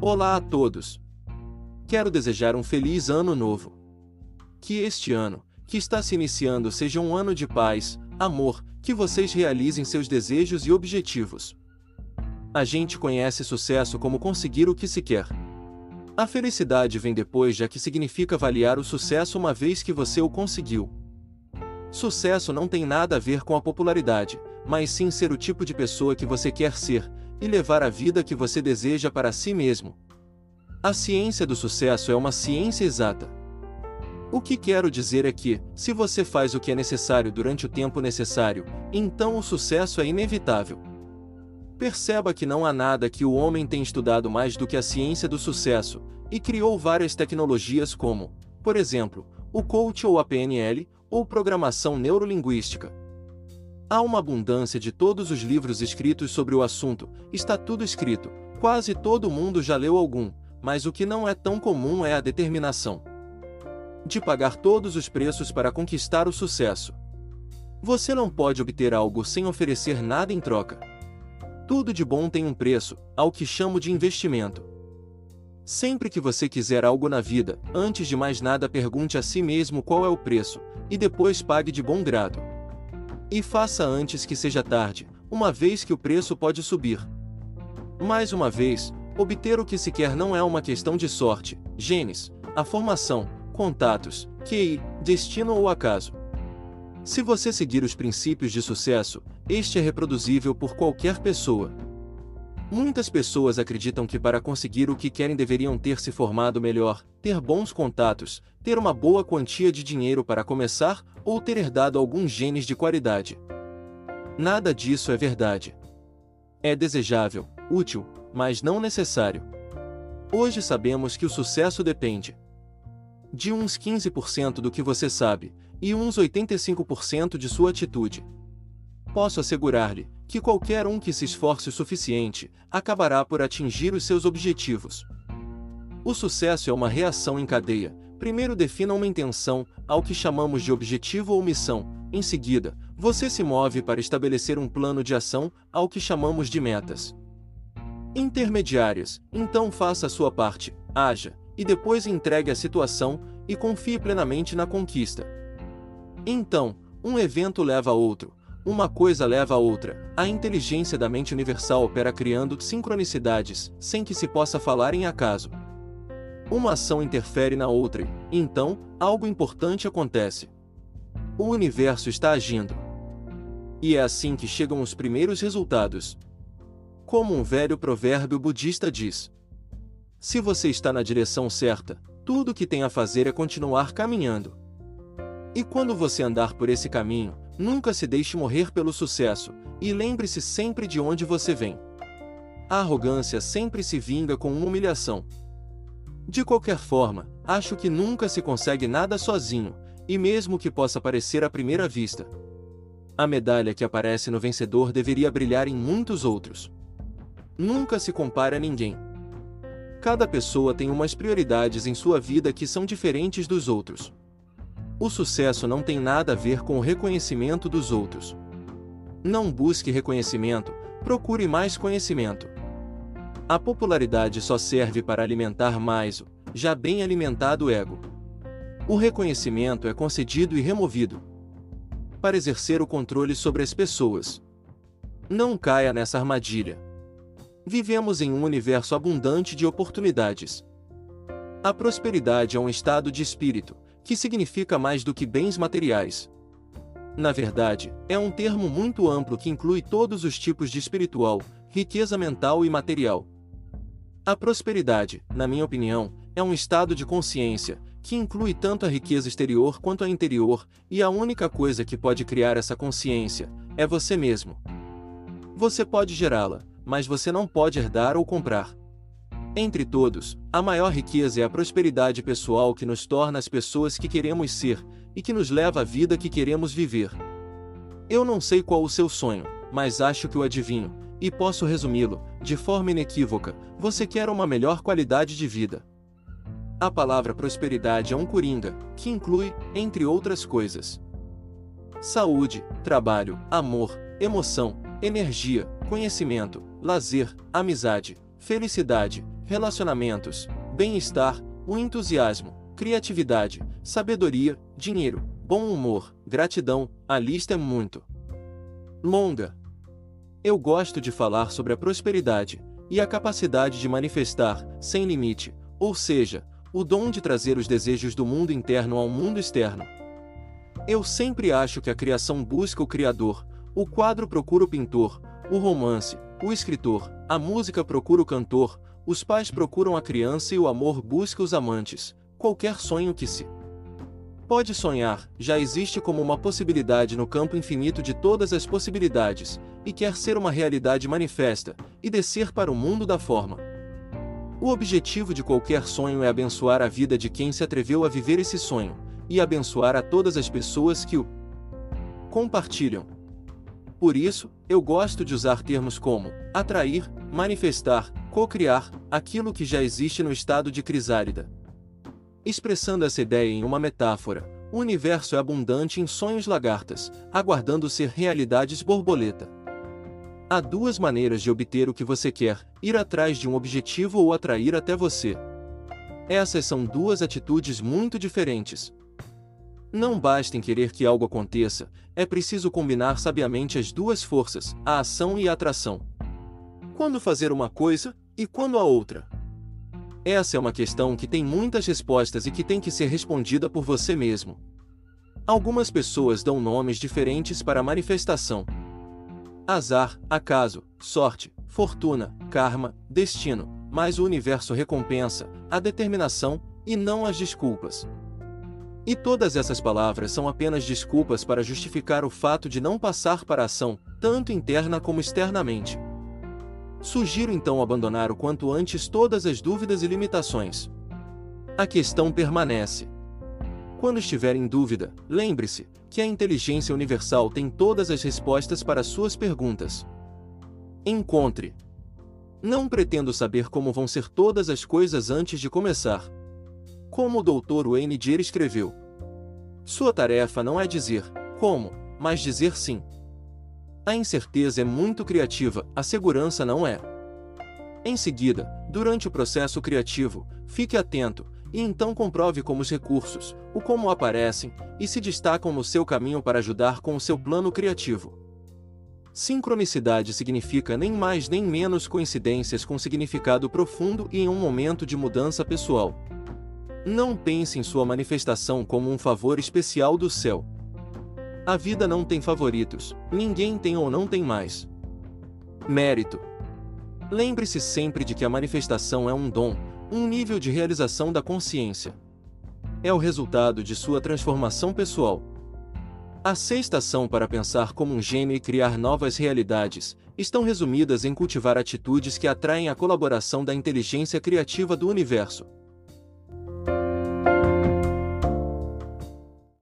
Olá a todos! Quero desejar um feliz ano novo. Que este ano, que está se iniciando, seja um ano de paz, amor, que vocês realizem seus desejos e objetivos. A gente conhece sucesso como conseguir o que se quer. A felicidade vem depois, já que significa avaliar o sucesso uma vez que você o conseguiu. Sucesso não tem nada a ver com a popularidade, mas sim ser o tipo de pessoa que você quer ser e levar a vida que você deseja para si mesmo. A ciência do sucesso é uma ciência exata. O que quero dizer é que, se você faz o que é necessário durante o tempo necessário, então o sucesso é inevitável. Perceba que não há nada que o homem tenha estudado mais do que a ciência do sucesso, e criou várias tecnologias como, por exemplo, o coach ou a PNL, ou programação neurolinguística. Há uma abundância de todos os livros escritos sobre o assunto, está tudo escrito, quase todo mundo já leu algum, mas o que não é tão comum é a determinação de pagar todos os preços para conquistar o sucesso. Você não pode obter algo sem oferecer nada em troca. Tudo de bom tem um preço, ao que chamo de investimento. Sempre que você quiser algo na vida, antes de mais nada pergunte a si mesmo qual é o preço, e depois pague de bom grado. E faça antes que seja tarde, uma vez que o preço pode subir. Mais uma vez, obter o que se quer não é uma questão de sorte, genes, a formação, contatos, QI, destino ou acaso. Se você seguir os princípios de sucesso, este é reproduzível por qualquer pessoa. Muitas pessoas acreditam que para conseguir o que querem deveriam ter se formado melhor, ter bons contatos, ter uma boa quantia de dinheiro para começar ou ter herdado alguns genes de qualidade. Nada disso é verdade. É desejável, útil, mas não necessário. Hoje sabemos que o sucesso depende de uns 15% do que você sabe e uns 85% de sua atitude. Posso assegurar-lhe que qualquer um que se esforce o suficiente acabará por atingir os seus objetivos. O sucesso é uma reação em cadeia. Primeiro defina uma intenção, ao que chamamos de objetivo ou missão. Em seguida, você se move para estabelecer um plano de ação, ao que chamamos de metas. Intermediárias, então faça a sua parte, haja, e depois entregue a situação e confie plenamente na conquista. Então, um evento leva a outro, uma coisa leva a outra. A inteligência da mente universal opera criando sincronicidades, sem que se possa falar em acaso. Uma ação interfere na outra e, então, algo importante acontece. O universo está agindo. E é assim que chegam os primeiros resultados. Como um velho provérbio budista diz: Se você está na direção certa, tudo o que tem a fazer é continuar caminhando. E quando você andar por esse caminho, Nunca se deixe morrer pelo sucesso, e lembre-se sempre de onde você vem. A arrogância sempre se vinga com uma humilhação. De qualquer forma, acho que nunca se consegue nada sozinho, e mesmo que possa parecer à primeira vista. A medalha que aparece no vencedor deveria brilhar em muitos outros. Nunca se compara a ninguém. Cada pessoa tem umas prioridades em sua vida que são diferentes dos outros. O sucesso não tem nada a ver com o reconhecimento dos outros. Não busque reconhecimento, procure mais conhecimento. A popularidade só serve para alimentar mais o já bem alimentado ego. O reconhecimento é concedido e removido para exercer o controle sobre as pessoas. Não caia nessa armadilha. Vivemos em um universo abundante de oportunidades. A prosperidade é um estado de espírito, que significa mais do que bens materiais. Na verdade, é um termo muito amplo que inclui todos os tipos de espiritual, riqueza mental e material. A prosperidade, na minha opinião, é um estado de consciência, que inclui tanto a riqueza exterior quanto a interior, e a única coisa que pode criar essa consciência é você mesmo. Você pode gerá-la, mas você não pode herdar ou comprar. Entre todos, a maior riqueza é a prosperidade pessoal que nos torna as pessoas que queremos ser e que nos leva à vida que queremos viver. Eu não sei qual o seu sonho, mas acho que o adivinho, e posso resumi-lo, de forma inequívoca: você quer uma melhor qualidade de vida. A palavra prosperidade é um coringa, que inclui, entre outras coisas, saúde, trabalho, amor, emoção, energia, conhecimento, lazer, amizade, felicidade, relacionamentos, bem-estar, o entusiasmo, criatividade, sabedoria, dinheiro, bom humor, gratidão, a lista é muito longa. Eu gosto de falar sobre a prosperidade e a capacidade de manifestar, sem limite, ou seja, o dom de trazer os desejos do mundo interno ao mundo externo. Eu sempre acho que a criação busca o criador, o quadro procura o pintor, o romance, o escritor, a música procura o cantor, os pais procuram a criança e o amor busca os amantes. Qualquer sonho que se pode sonhar, já existe como uma possibilidade no campo infinito de todas as possibilidades, e quer ser uma realidade manifesta, e descer para o mundo da forma. O objetivo de qualquer sonho é abençoar a vida de quem se atreveu a viver esse sonho, e abençoar a todas as pessoas que o compartilham. Por isso, eu gosto de usar termos como atrair, manifestar, co-criar, aquilo que já existe no estado de crisálida. Expressando essa ideia em uma metáfora, o universo é abundante em sonhos lagartas, aguardando ser realidades borboleta. Há duas maneiras de obter o que você quer: ir atrás de um objetivo ou atrair até você. Essas são duas atitudes muito diferentes. Não basta em querer que algo aconteça, é preciso combinar sabiamente as duas forças, a ação e a atração. Quando fazer uma coisa e quando a outra? Essa é uma questão que tem muitas respostas e que tem que ser respondida por você mesmo. Algumas pessoas dão nomes diferentes para a manifestação. Azar, acaso, sorte, fortuna, karma, destino, mas o universo recompensa a determinação e não as desculpas. E todas essas palavras são apenas desculpas para justificar o fato de não passar para a ação, tanto interna como externamente. Sugiro então abandonar o quanto antes todas as dúvidas e limitações. A questão permanece. Quando estiver em dúvida, lembre-se que a inteligência universal tem todas as respostas para suas perguntas. Encontre. Não pretendo saber como vão ser todas as coisas antes de começar. Como o Dr. Wayne Dyer escreveu. Sua tarefa não é dizer como, mas dizer sim. A incerteza é muito criativa, a segurança não é. Em seguida, durante o processo criativo, fique atento e então comprove como os recursos, o como aparecem e se destacam no seu caminho para ajudar com o seu plano criativo. Sincronicidade significa nem mais nem menos coincidências com significado profundo e em um momento de mudança pessoal. Não pense em sua manifestação como um favor especial do céu. A vida não tem favoritos, ninguém tem ou não tem mais. Mérito. Lembre-se sempre de que a manifestação é um dom, um nível de realização da consciência. É o resultado de sua transformação pessoal. A sexta ação para pensar como um gênio e criar novas realidades estão resumidas em cultivar atitudes que atraem a colaboração da inteligência criativa do universo.